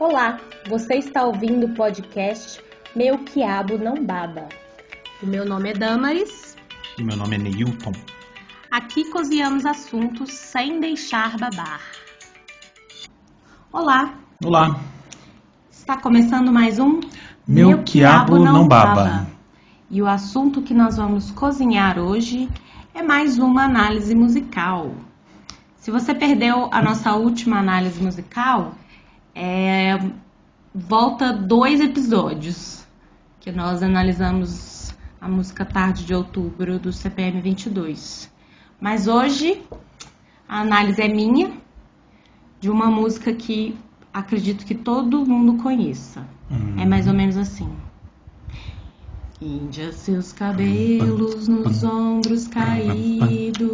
Olá, você está ouvindo o podcast Meu Quiabo Não Baba. O meu nome é Damaris. E meu nome é Neilton. Aqui cozinhamos assuntos sem deixar babar. Olá, Olá, está começando mais um Meu Quiabo Não Baba. E o assunto que nós vamos cozinhar hoje é mais uma análise musical. Se você perdeu a nossa última análise musical, é, volta dois episódios que nós analisamos a música Tarde de Outubro do CPM 22. Mas hoje a análise é minha de uma música que acredito que todo mundo conheça. Hum. É mais ou menos assim. Índia, seus cabelos nos ombros caídos,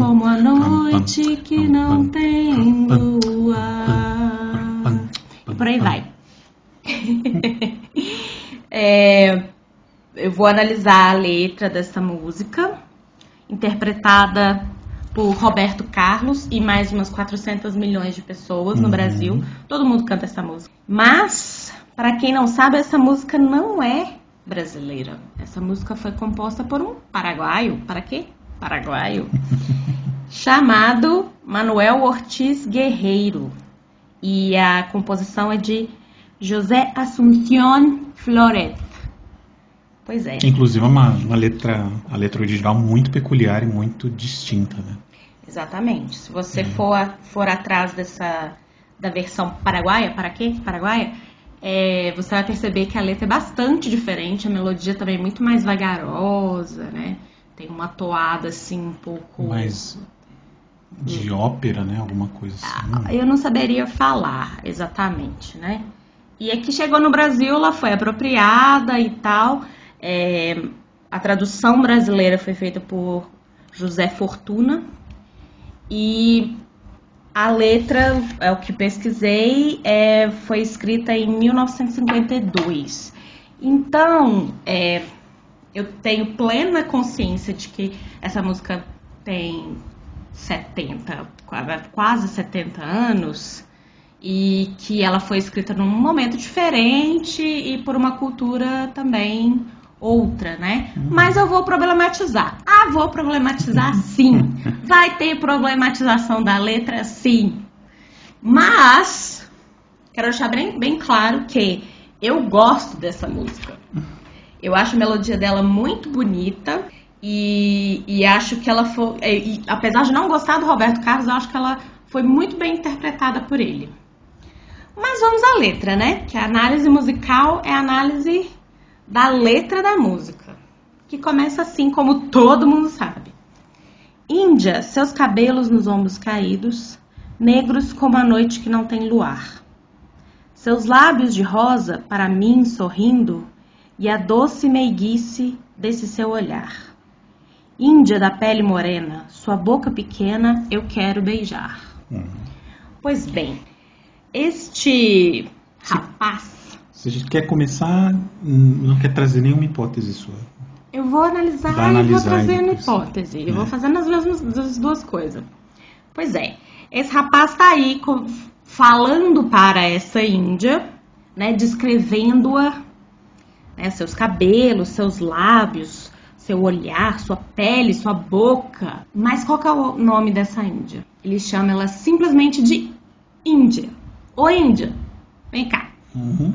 como a noite que não tem lua. E por aí vai. É, eu vou analisar a letra dessa música, interpretada por Roberto Carlos e mais umas 400 milhões de pessoas no Uhum. Brasil. Todo mundo canta essa música. Mas, para quem não sabe, essa música não é brasileira. Essa música foi composta por um paraguaio. Para quê? Paraguaio. chamado Manuel Ortiz Guerreiro. E a composição é de José Assunción Flores. Pois é. Inclusive é uma, uma letra, a letra original muito peculiar e muito distinta, né? Exatamente. Se você for, a- for atrás dessa da versão paraguaia, para quê? Paraguaia, é, você vai perceber que a letra é bastante diferente, a melodia também é muito mais vagarosa, né? Tem uma toada assim um pouco. Mais de ópera, né? Alguma coisa assim. Ah, Eu não saberia falar exatamente, né? E aqui chegou no Brasil, ela foi apropriada e tal. É, a tradução brasileira foi feita por José Fortuna. E a letra, é o que pesquisei, é, foi escrita em 1952. Então, é, eu tenho plena consciência de que essa música tem 70, qua- quase 70 anos e que ela foi escrita num momento diferente e por uma cultura também outra, né? Mas eu vou problematizar. Ah, vou problematizar sim. Vai ter problematização da letra sim. Mas quero deixar bem, bem claro que eu gosto dessa música. Eu acho a melodia dela muito bonita e, e acho que ela foi. e- e, apesar de não gostar do Roberto Carlos, eu acho que ela foi muito bem interpretada por ele. Mas vamos à letra, né? Que a análise musical é a análise da letra da música. Que começa assim, como todo mundo sabe. Índia, seus cabelos nos ombros caídos, negros como a noite que não tem luar. Seus lábios de rosa, para mim sorrindo, e a doce meiguice desse seu olhar. Índia da pele morena, sua boca pequena eu quero beijar. Uhum. Pois bem, este rapaz, Se a gente quer começar, hum, não quer trazer nenhuma hipótese sua. eu vou analisar Vai e vou analisar trazendo hipótese. Eu É. vou fazendo as mesmas as duas coisas. Pois é, esse rapaz tá aí falando para essa índia, né, descrevendo-a, né, seus cabelos, seus lábios, seu olhar, sua pele, sua boca. Mas qual que é o nome dessa índia? Ele chama ela simplesmente de Índia. Ô Índia, vem cá. Uhum.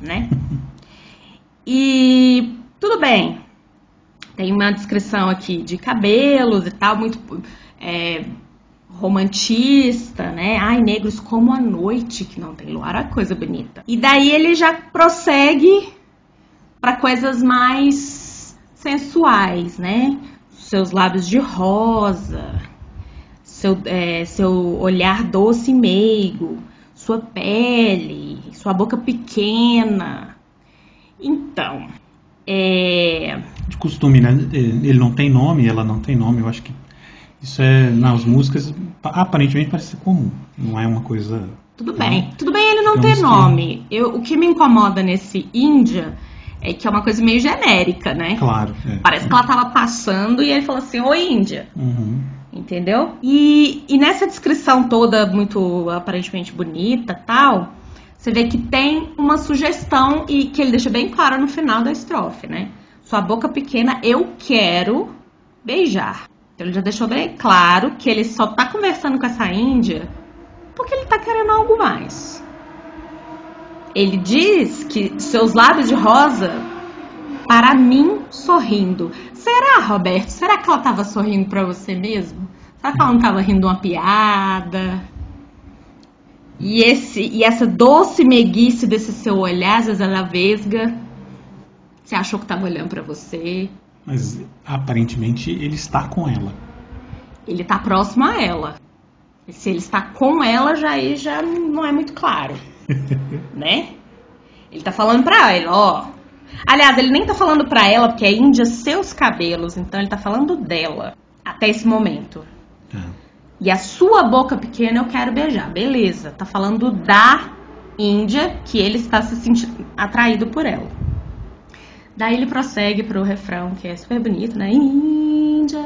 né? E tudo bem. Tem uma descrição aqui de cabelos e tal, muito é, romantista, né? Ai, negros como a noite que não tem luar, olha que coisa bonita. E daí ele já prossegue para coisas mais sensuais, né? Seus lábios de rosa, seu, é, seu olhar doce e meigo, sua pele, sua boca pequena. Então, é, De costume, né? Ele não tem nome, ela não tem nome. Eu acho que isso é nas músicas aparentemente parece ser comum. Não é uma coisa. tudo bem. Tudo bem ele não Digamos ter que- nome. Eu, o que me incomoda nesse Índia é que é uma coisa meio genérica, né? Claro. é. Parece que ela tava passando e ele falou assim, ô Índia. Uhum. Entendeu? E, e nessa descrição toda muito aparentemente bonita tal, você vê que tem uma sugestão e que ele deixa bem claro no final da estrofe, né? Sua boca pequena, eu quero beijar. Então ele já deixou bem claro que ele só tá conversando com essa índia porque ele tá querendo algo mais. Ele diz que seus lábios de rosa para mim sorrindo. Será, Roberto? Será que ela estava sorrindo para você mesmo? Será que ela não estava rindo uma piada? E, esse, e essa doce meguice desse seu olhar, às vezes ela vesga. Você achou que estava olhando para você? Mas aparentemente ele está com ela. Ele está próximo a ela. E se ele está com ela, já aí já não é muito claro, né? Ele tá falando pra ela, ó. Aliás, ele nem tá falando pra ela porque é Índia seus cabelos, então ele tá falando dela até esse momento. É. E a sua boca pequena eu quero beijar. Beleza, tá falando da Índia que ele está se sentindo atraído por ela. Daí ele prossegue pro refrão, que é super bonito, né? Índia,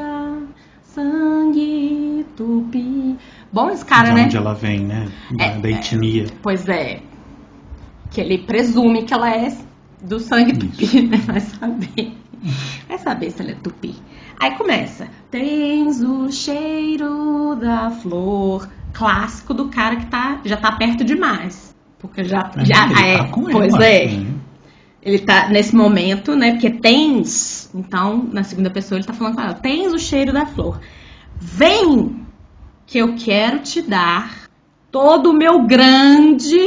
sangue, tupi. Bom esse cara, de né? onde ela vem, né? Da, É, da etnia. Pois é. Que ele presume que ela é do sangue tupi, Isso. né? Vai saber. Vai saber se ela é tupi. Aí começa. Tens o cheiro da flor. Clássico do cara que tá, já tá perto demais. Porque já. É, já ele é, tá com pois ela, é. né? Ele tá nesse momento, né? Porque tens. Então, na segunda pessoa, ele tá falando com ela. Tens o cheiro da flor. Vem que eu quero te dar todo o meu grande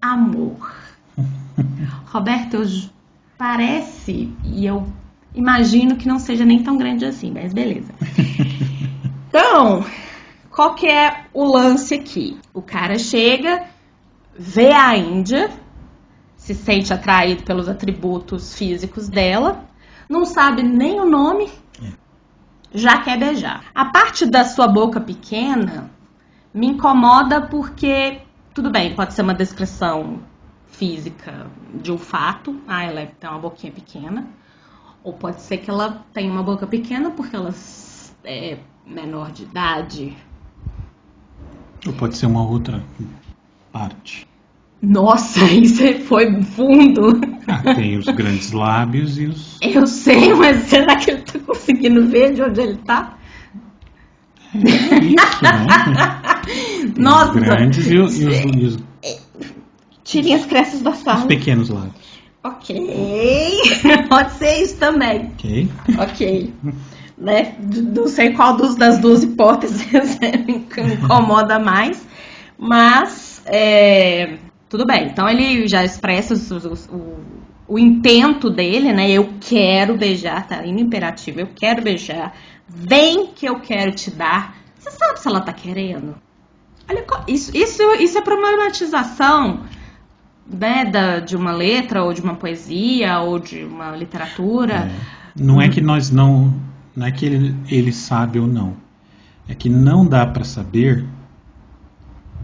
amor. Roberto, eu parece e eu imagino que não seja nem tão grande assim, mas beleza. Então, qual que é o lance aqui? O cara chega, vê a Índia, se sente atraído pelos atributos físicos dela, não sabe nem o nome, já quer beijar. A parte da sua boca pequena me incomoda porque, tudo bem, pode ser uma descrição física de um fato, ah, ela tem uma boquinha pequena, ou pode ser que ela tenha uma boca pequena porque ela é menor de idade. Ou pode ser uma outra parte. Nossa, isso foi fundo. Ah, tem os grandes lábios e os. Eu sei, mas será que ele tá conseguindo ver de onde ele tá? Isso, né? Nossa, Os grandes e os, e os- e os- tirem as crestas da os sala. pequenos lábios. Ok, pode ser isso também. Ok? Ok. Né? Não sei qual dos, das duas hipóteses me incomoda mais, mas é, tudo bem. Então ele já expressa os- o, o intento dele, né? Eu quero beijar, tá indo imperativo, eu quero beijar. Vem que eu quero te dar. Você sabe se ela tá querendo? Olha, isso, isso, isso é problematização né, da, de uma letra, ou de uma poesia, ou de uma literatura. Não é que nós não. Não é que ele, ele sabe ou não. É que não dá pra saber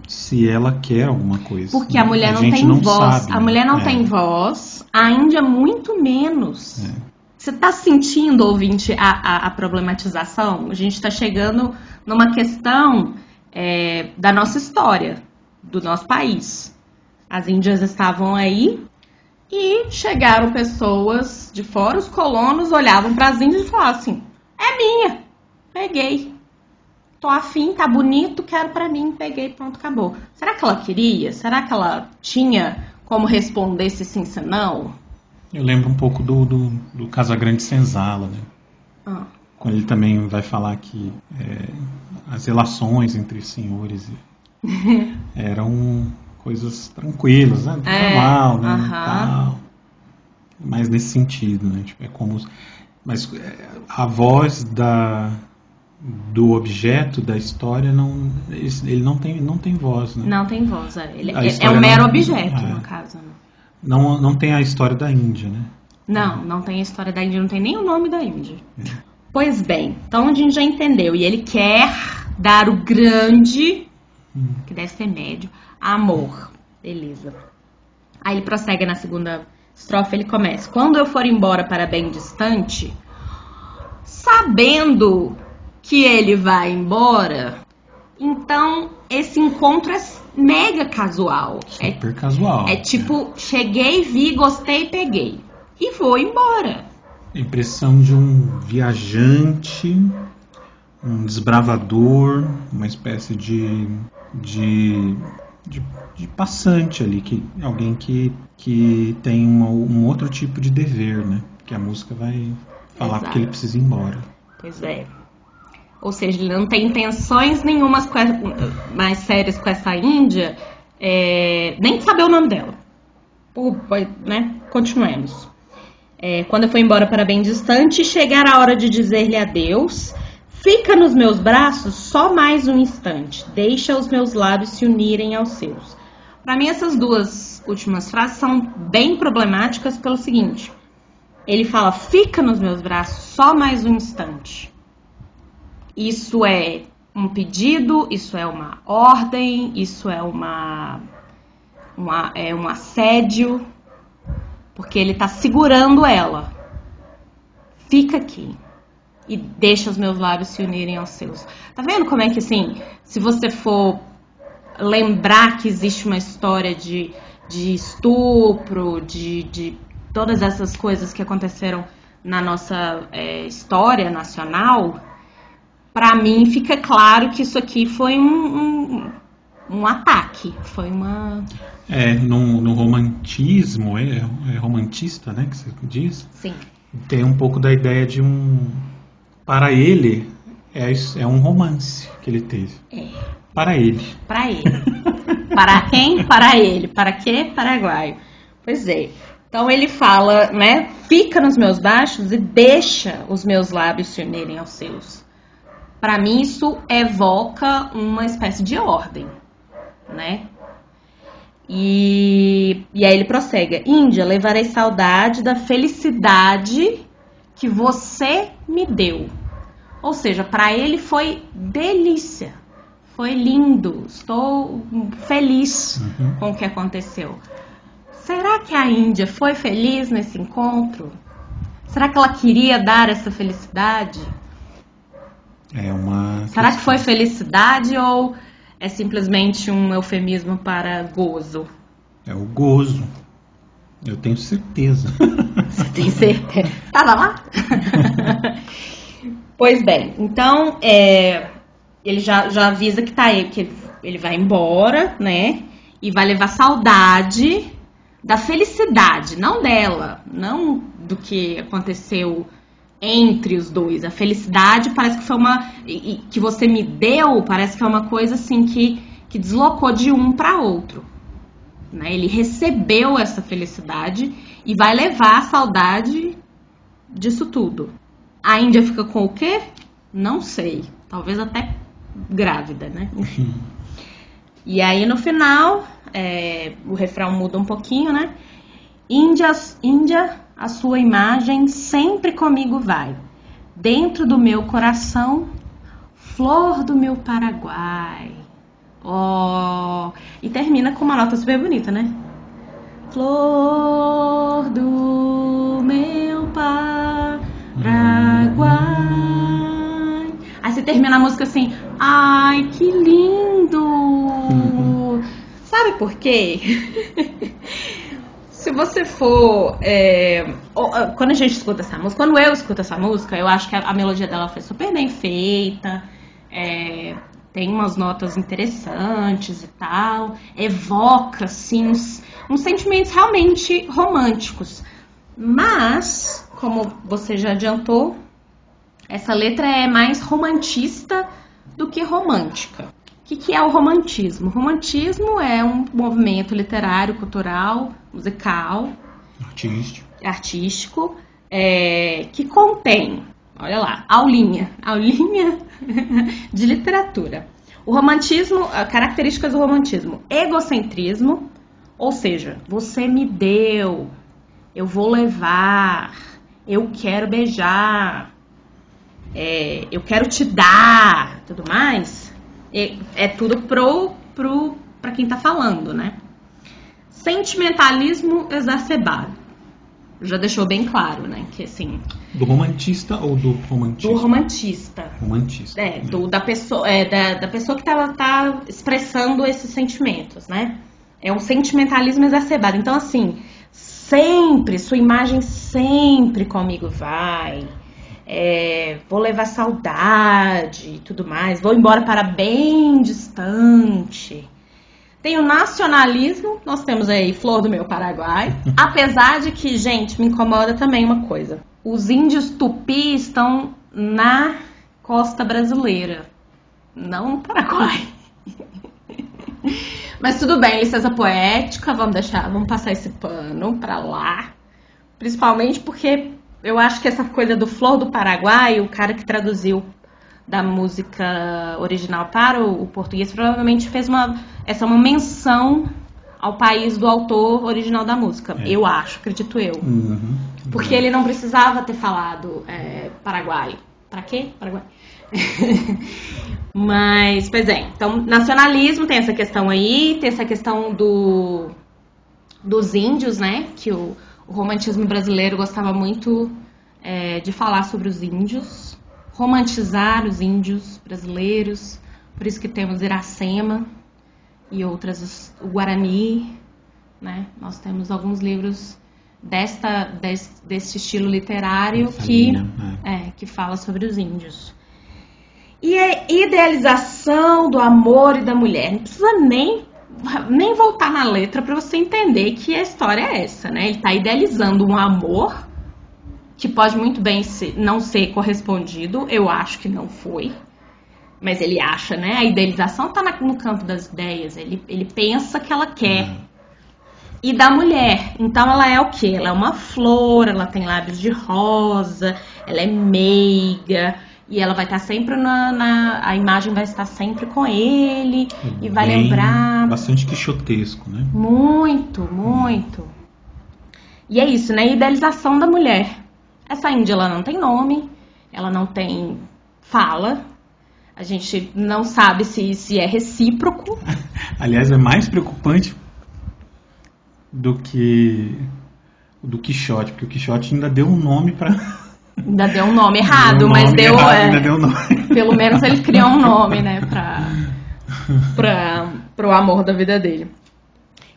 se ela quer alguma coisa. Porque a mulher não gente tem não voz. sabe, a mulher não é. tem voz, a Índia muito menos. É. Você tá sentindo, ouvinte, a, a- a problematização? A gente tá chegando numa questão é, da nossa história, do nosso país. As índias estavam aí e chegaram pessoas de fora, os colonos olhavam para as índias e falavam assim: é minha, peguei. Tô afim, tá bonito, quero pra mim, peguei, pronto, acabou. Será que ela queria? Será que ela tinha como responder se sim, se não? Eu lembro um pouco do, do, do Casagrande Senzala, né? Ah, Quando ele também vai falar que é, as relações entre senhores eram coisas tranquilas, né? É, Normal, né? aham. Tal. Mas nesse sentido, né? Tipo, é como. Mas é, a voz da, do objeto da história não. Ele não tem, não tem voz, né? não tem voz, é. ele é, é um mero não- objeto, é. no caso. né? Não, não tem a história da Índia, né? Não, não tem a história da Índia, não tem nem o nome da Índia. Pois bem, então a gente já entendeu. E ele quer dar o grande, que deve ser médio, amor. Beleza. Aí ele prossegue na segunda estrofe, ele começa. Quando eu for embora para bem distante, sabendo que ele vai embora, então esse encontro é mega casual. Super é, casual. É tipo, cheguei, vi, gostei, peguei. E vou embora. impressão de um viajante, um desbravador, uma espécie de, de, de, de passante ali, que, alguém que, que tem uma, um outro tipo de dever, né? Que a música vai falar Exato. porque ele precisa ir embora. Pois é. Ou seja, ele não tem intenções nenhumas mais sérias com essa Índia, é, nem de saber o nome dela. Por, né? Continuemos. É, quando eu fui embora para bem distante, chegar a hora de dizer-lhe adeus, fica nos meus braços só mais um instante, deixa os meus lábios se unirem aos seus. Para mim, essas duas últimas frases são bem problemáticas pelo seguinte: ele fala, fica nos meus braços só mais um instante. Isso é um pedido, isso é uma ordem, isso é uma, uma é um assédio, porque ele está segurando ela. Fica aqui e deixa os meus lábios se unirem aos seus. Tá vendo como é que assim, se você for lembrar que existe uma história de, de estupro, de, de todas essas coisas que aconteceram na nossa é, história nacional, para mim fica claro que isso aqui foi um, um, um ataque, foi uma. É, no, no romantismo, é, é, romantista, né, que você diz? Sim. Tem um pouco da ideia de um. Para ele, é, é um romance que ele teve. É. Para ele. Para ele. para quem? Para ele. Para quê? Paraguaio. Pois é. Então ele fala, né? Fica nos meus baixos e deixa os meus lábios se unirem aos seus. Para mim, isso evoca uma espécie de ordem, né? E, e aí ele prossegue: Índia, levarei saudade da felicidade que você me deu. Ou seja, para ele foi delícia, foi lindo, estou feliz uhum. com o que aconteceu. Será que a Índia foi feliz nesse encontro? Será que ela queria dar essa felicidade? É uma. Será que foi felicidade ou é simplesmente um eufemismo para gozo? É o gozo. Eu tenho certeza. Você tem certeza? Tava lá? pois bem, então é, ele já, já avisa que tá aí, que ele vai embora, né? E vai levar saudade da felicidade, não dela, não do que aconteceu entre os dois. A felicidade parece que foi uma. Que você me deu, parece que é uma coisa assim que, que deslocou de um para outro. Né? Ele recebeu essa felicidade e vai levar a saudade disso tudo. A Índia fica com o quê? Não sei. Talvez até grávida, né? Enfim. E aí no final, é, o refrão muda um pouquinho, né? Índia, Índia a sua imagem sempre comigo vai. Dentro do meu coração, flor do meu Paraguai. Oh, e termina com uma nota super bonita, né? Flor do meu Paraguai. Aí você termina a música assim, ai, que lindo! Uhum. Sabe por quê? se você for. É, quando a gente escuta essa música, quando eu escuto essa música, eu acho que a, a melodia dela foi super bem feita. É, tem umas notas interessantes e tal. Evoca, assim, uns, uns sentimentos realmente românticos. Mas, como você já adiantou, essa letra é mais romantista do que romântica. O que, que é o romantismo? O romantismo é um movimento literário, cultural, musical, artístico, artístico é, que contém, olha lá, aulinha, aulinha de literatura. O romantismo, características do romantismo: egocentrismo, ou seja, você me deu, eu vou levar, eu quero beijar, é, eu quero te dar, tudo mais é tudo pro, pro, para quem está falando, né? Sentimentalismo exacerbado. já deixou bem claro, né? Que assim. Do romantista ou do romantista? Do romantista. Romantista. É, do, da pessoa, é, da, da pessoa que tá, tá expressando esses sentimentos, né? É um sentimentalismo exacerbado. Então, assim, sempre, sua imagem sempre comigo vai. É, vou levar saudade e tudo mais. Vou embora para bem distante. Tem o nacionalismo, nós temos aí Flor do Meu Paraguai. Apesar de que, gente, me incomoda também uma coisa. Os índios tupi estão na costa brasileira, não no Paraguai. Mas tudo bem, licença poética, vamos deixar, vamos passar esse pano pra lá. Principalmente porque eu acho que essa coisa do Flor do Paraguai, o cara que traduziu da música original para o, português, provavelmente fez uma essa é uma menção ao país do autor original da música. É. Eu acho, acredito eu. Uhum. Porque ele não precisava ter falado é, Paraguai. Para quê? Paraguai. Mas, pois é. Então, nacionalismo tem essa questão aí, tem essa questão do dos índios, né? Que o, o romantismo brasileiro gostava muito é, de falar sobre os índios romantizar os índios brasileiros, por isso que temos Iracema e outras, o Guarani, né? Nós temos alguns livros desta, desse, desse estilo literário que, né? é, que fala sobre os índios. E a idealização do amor e da mulher. Não precisa nem, nem voltar na letra para você entender que a história é essa, né? Ele está idealizando um amor que pode muito bem ser, não ser correspondido, eu acho que não foi, mas ele acha, né? A idealização está no campo das ideias, ele, ele pensa que ela quer. Uhum. E da mulher, então ela é o que? Ela é uma flor, ela tem lábios de rosa, ela é meiga, e ela vai estar sempre na, na, A imagem vai estar sempre com ele, e vai Bem, lembrar. Bastante quixotesco, né? Muito, muito. E é isso, né? Idealização da mulher. Essa Índia ela não tem nome, ela não tem fala. A gente não sabe se, se é recíproco. Aliás, é mais preocupante do que do Quixote, porque o Quixote ainda deu um nome para Ainda deu um nome errado, deu um mas deu, errado, é, deu nome. Pelo menos ele criou um nome, né, para para pro amor da vida dele.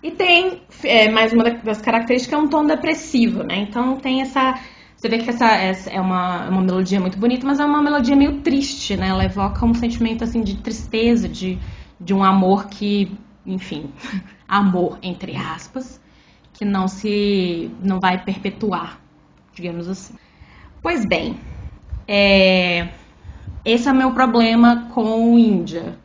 E tem é, mais uma das características é um tom depressivo, né? Então tem essa você vê que essa, essa é uma, uma melodia muito bonita, mas é uma melodia meio triste, né? Ela evoca um sentimento assim de tristeza, de, de um amor que, enfim, amor entre aspas, que não se não vai perpetuar, digamos assim. Pois bem, é, esse é o meu problema com o Índia.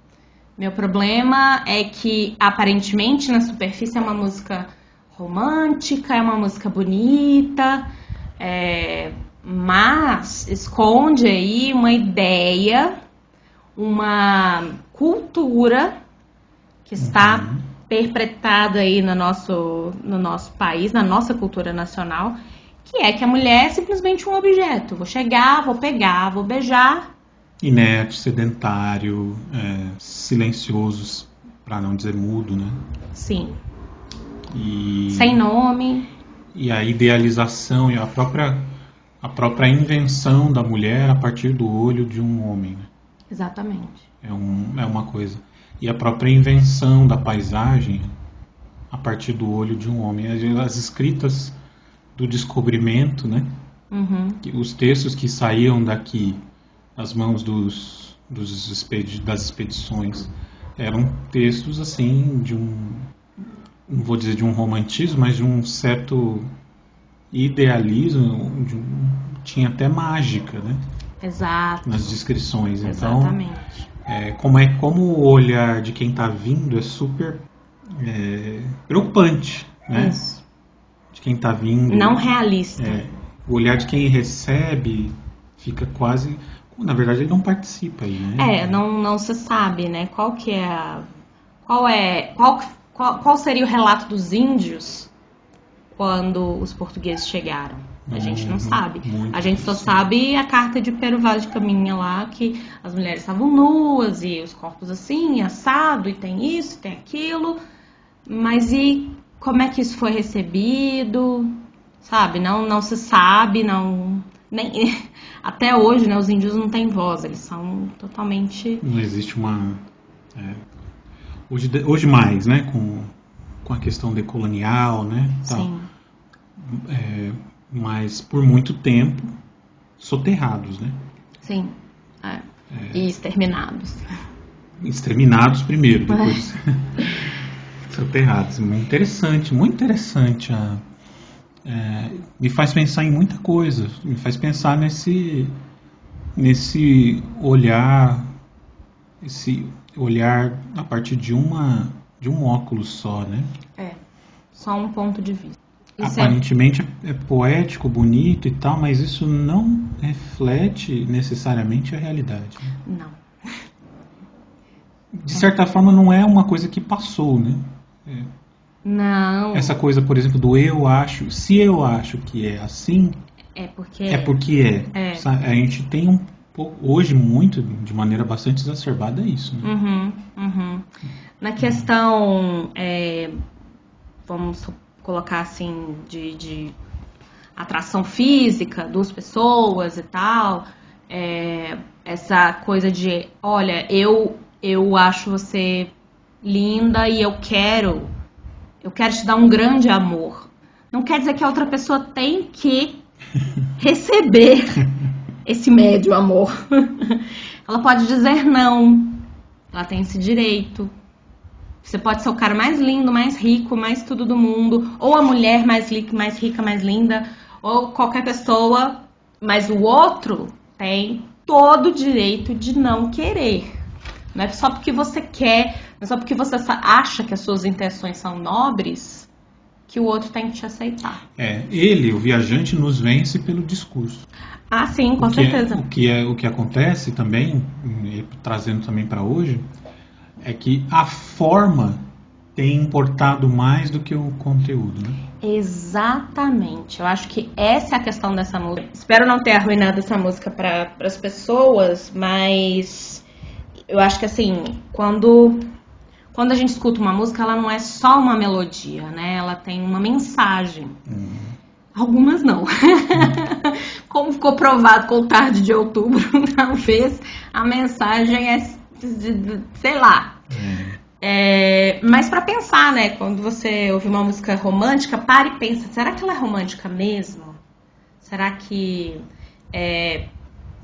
Meu problema é que aparentemente na superfície é uma música romântica, é uma música bonita, é, mas esconde aí uma ideia, uma cultura que está uhum. perpetrada aí no nosso, no nosso país, na nossa cultura nacional, que é que a mulher é simplesmente um objeto. Vou chegar, vou pegar, vou beijar. Inerte, sedentário, é, silencioso, para não dizer mudo, né? Sim. E... Sem nome e a idealização e a própria, a própria invenção da mulher a partir do olho de um homem. Né? Exatamente. É, um, é uma coisa. E a própria invenção da paisagem a partir do olho de um homem. As escritas do descobrimento, né? Uhum. Os textos que saíam daqui, das mãos dos, dos expedi das expedições, eram textos assim de um não vou dizer de um romantismo, mas de um certo idealismo, um, tinha até mágica, né? Exato. Nas descrições. Então, Exatamente. É, como é como o olhar de quem está vindo é super é, preocupante, né? Isso. De quem está vindo. Não realista. É, o olhar de quem recebe fica quase, na verdade ele não participa aí, né? É, não não se sabe, né? Qual que é a, qual é qual qual, qual seria o relato dos índios quando os portugueses chegaram? A gente não uhum, sabe. A gente só sabe a carta de Pero Vaz de Caminha lá, que as mulheres estavam nuas e os corpos assim, assado, e tem isso, tem aquilo. Mas e como é que isso foi recebido? sabe? Não, não se sabe, não. Nem, até hoje, né, os índios não têm voz, eles são totalmente. Não existe uma. é, hoje, hoje mais, né? Com, com a questão decolonial, né? tal. Sim. É, mas por muito tempo soterrados, né? Sim. É. E exterminados. Exterminados primeiro, depois soterrados. Muito interessante, muito interessante. A, é, me faz pensar em muita coisa. Me faz pensar nesse, nesse olhar, esse olhar a partir de uma de um óculos só, né? É. Só um ponto de vista. Isso Aparentemente é, é poético, bonito e tal, mas isso não reflete necessariamente a realidade. né? não. De certa forma, não é uma coisa que passou, né? Não. Essa coisa, por exemplo, do eu acho. Se eu acho que é assim, É porque. é porque é. É. A gente tem um pouco, hoje, muito, de maneira bastante exacerbada, isso. Né? Uhum, uhum. Na questão, é, vamos colocar assim, de, de atração física, duas pessoas e tal, é, essa coisa de, olha, eu, eu acho você linda e eu quero, eu quero te dar um grande amor. Não quer dizer que a outra pessoa tem que receber esse médio amor. Ela pode dizer não. Ela tem esse direito. Você pode ser o cara mais lindo, mais rico, mais tudo do mundo, ou a mulher mais, li- mais rica, mais linda, ou qualquer pessoa, mas o outro tem todo o direito de não querer. Não é só porque você quer, não é só porque você acha que as suas intenções são nobres que o outro tem que te aceitar. É, ele, o viajante, nos vence pelo discurso. Ah, sim, com o que é- certeza. o, que é, o que acontece também, trazendo também para hoje, é que a forma tem importado mais do que o conteúdo. Né? Exatamente. Eu acho que essa é a questão dessa música. Espero não ter arruinado essa música para as pessoas, mas eu acho que assim, quando quando a gente escuta uma música, ela não é só uma melodia, né? Ela tem uma mensagem. Algumas não. Como ficou provado com o tarde de outubro, talvez a mensagem é, sei lá, é, mas pra pensar, né? Quando você ouve uma música romântica, para e pensa: será que ela é romântica mesmo? Será que é,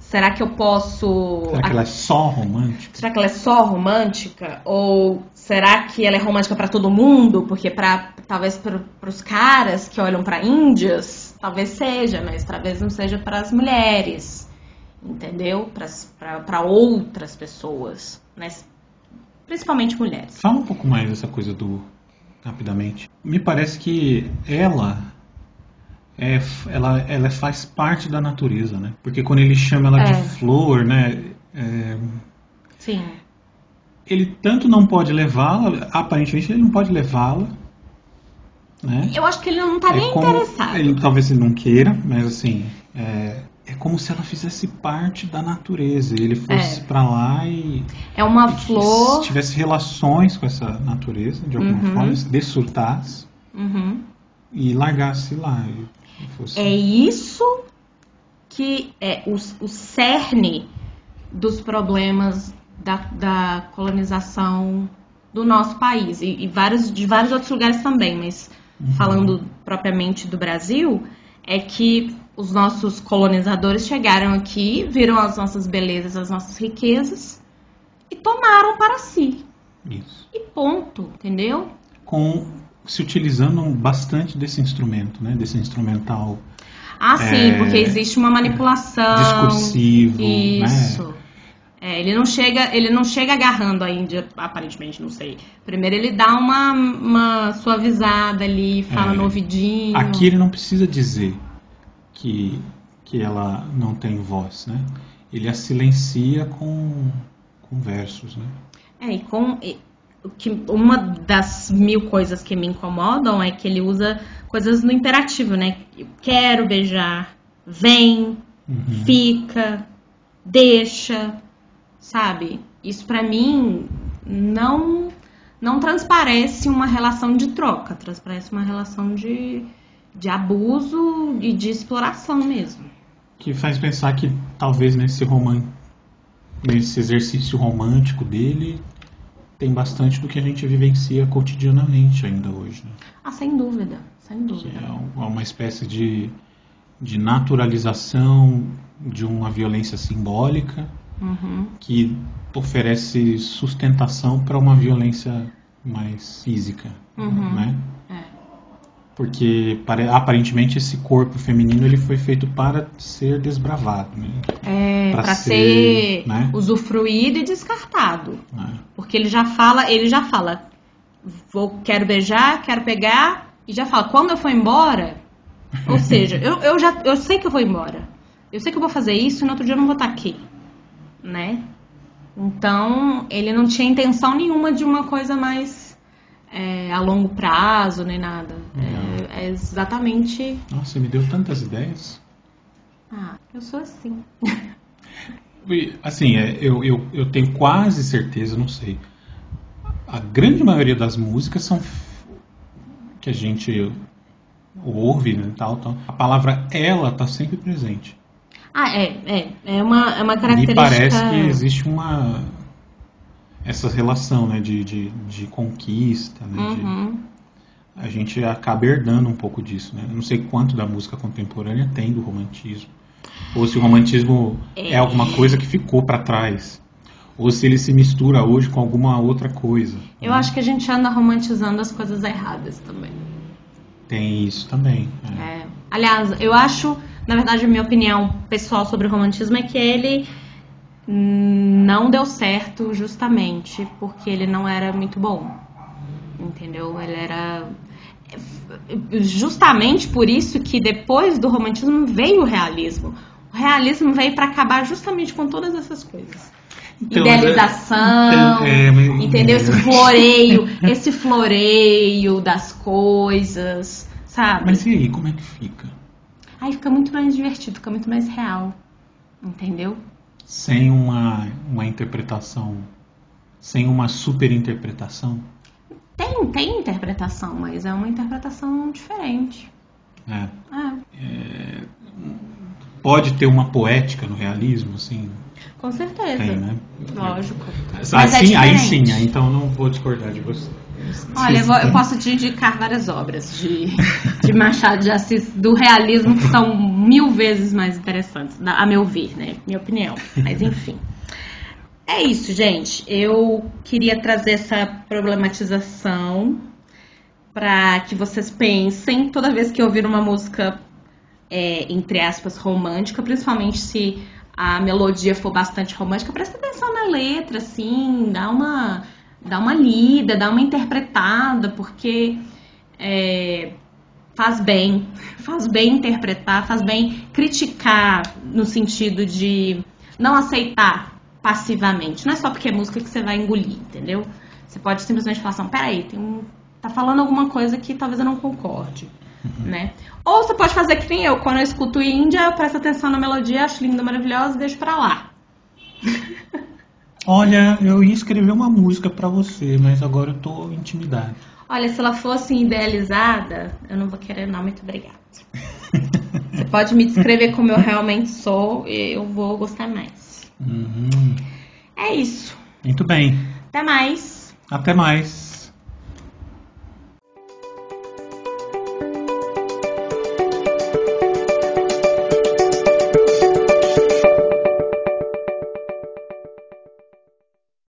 será que eu posso? Será que ela é só romântica? Será que ela é só romântica? Ou será que ela é romântica pra todo mundo? Porque para talvez para os caras que olham pra índias, talvez seja, mas talvez não seja para as mulheres, entendeu? Para outras pessoas, mas principalmente mulheres. Fala um pouco mais dessa coisa do. rapidamente. Me parece que ela. É, ela, ela faz parte da natureza, né? Porque quando ele chama ela É. de flor, né? é, Sim. ele tanto não pode levá-la, aparentemente ele não pode levá-la, né? Eu acho que ele não tá nem É como- interessado. Ele, talvez ele não queira, mas assim, é, é como se ela fizesse parte da natureza. e Ele fosse É. pra lá e, É uma e flor. tivesse relações com essa natureza, de alguma Uhum. forma, se dessurtasse Uhum. E largasse lá. Fosse... É isso que é o, o cerne dos problemas da, da colonização do nosso país e, e vários, de vários outros lugares também, mas falando propriamente do Brasil, é que os nossos colonizadores chegaram aqui, viram as nossas belezas, as nossas riquezas e tomaram para si. Isso. E ponto, entendeu? Com, se utilizando bastante desse instrumento, né? Desse instrumental Ah, sim, É, porque existe uma manipulação. discursivo, Isso. né? É, ele não chega, ele não chega agarrando a Índia, aparentemente, não sei. Primeiro ele dá uma, uma suavizada ali, fala É. no ouvidinho. Aqui ele não precisa dizer que, que ela não tem voz, né? Ele a silencia com, com versos, né? É, e com e- que uma das mil coisas que me incomodam é que ele usa coisas no imperativo, né? Eu quero beijar, vem, Uhum. fica, deixa, sabe? Isso pra mim não não transparece uma relação de troca, transparece uma relação de, de abuso e de exploração mesmo. Que faz pensar que talvez nesse romance, nesse exercício romântico dele, tem bastante do que a gente vivencia cotidianamente ainda hoje. Né? Ah, sem dúvida, sem Que dúvida. é um- uma espécie de, de naturalização de uma violência simbólica Uhum. que oferece sustentação para uma violência mais física, Uhum. né? É. Porque pare- aparentemente esse corpo feminino ele foi feito para ser desbravado, né? É, pra ser, ser, né? usufruído e descartado. né? Porque ele já fala, ele já fala, vou, quero beijar, quero pegar, e já fala, quando eu for embora, ou seja, eu, eu já eu sei que eu vou embora. Eu sei que eu vou fazer isso e no outro dia eu não vou estar aqui. Né? Então, ele não tinha intenção nenhuma de uma coisa mais é, a longo prazo, nem nada. É, é exatamente. Nossa, você me deu tantas ideias. Ah, eu sou assim. E, Assim, é, eu, eu, eu tenho quase certeza, não sei. A grande maioria das músicas são que a gente ouve, né, tal, tal. A palavra ela está sempre presente. Ah, é, é. É uma, é uma característica. parece que existe uma essa relação, né, de, de, de conquista, né, de- Uhum. A gente acaba herdando um pouco disso, né? Eu não sei quanto da música contemporânea tem do romantismo, ou se o romantismo é, É. alguma coisa que ficou para trás, ou se ele se mistura hoje com alguma outra coisa. Eu né? acho que a gente anda romantizando as coisas erradas também. tem isso também. é. É. Aliás, eu acho, na verdade, a minha opinião pessoal sobre o romantismo é que ele não deu certo justamente porque ele não era muito bom. Entendeu? Ele era. Justamente por isso que depois do romantismo veio o realismo. O realismo veio para acabar justamente com todas essas coisas. Então, Idealização, é- é, mas- entendeu? Esse floreio, esse floreio das coisas, sabe? Mas e aí, como é que fica? Aí fica muito mais divertido, fica muito mais real. Entendeu? Sem uma, uma interpretação, sem uma superinterpretação? Tem, tem interpretação, mas é uma interpretação diferente. É. É, Pode ter uma poética no realismo, assim? com certeza. Tem, né? Lógico. Mas é assim, aí diferente. sim, aí então não vou discordar de você. Olha, eu, vou- eu posso te indicar várias obras de, de Machado de Assis do realismo que são mil vezes mais interessantes, a meu ver, né? Minha opinião. Mas enfim. É isso, gente. Eu queria trazer essa problematização para que vocês pensem toda vez que ouvir uma música, é, entre aspas, romântica, principalmente se a melodia for bastante romântica, presta atenção na letra, assim, dá uma, dá uma lida, dá uma interpretada, porque é, faz bem, faz bem interpretar, faz bem criticar no sentido de não aceitar passivamente. Não é só porque é música que você vai engolir, entendeu? Você pode simplesmente falar assim, peraí, tem um, tá falando alguma coisa que talvez eu não concorde, né? Ou você pode fazer que nem eu, quando eu escuto Índia, eu presto atenção na melodia, acho linda, maravilhosa e deixo pra lá. Olha, eu ia escrever uma música pra você, mas agora eu tô intimidado. Olha, se ela fosse idealizada, eu não vou querer não, muito obrigada. Você pode me descrever como eu realmente sou, eu vou gostar mais. Uhum. É isso. Muito bem. Até mais. Até mais.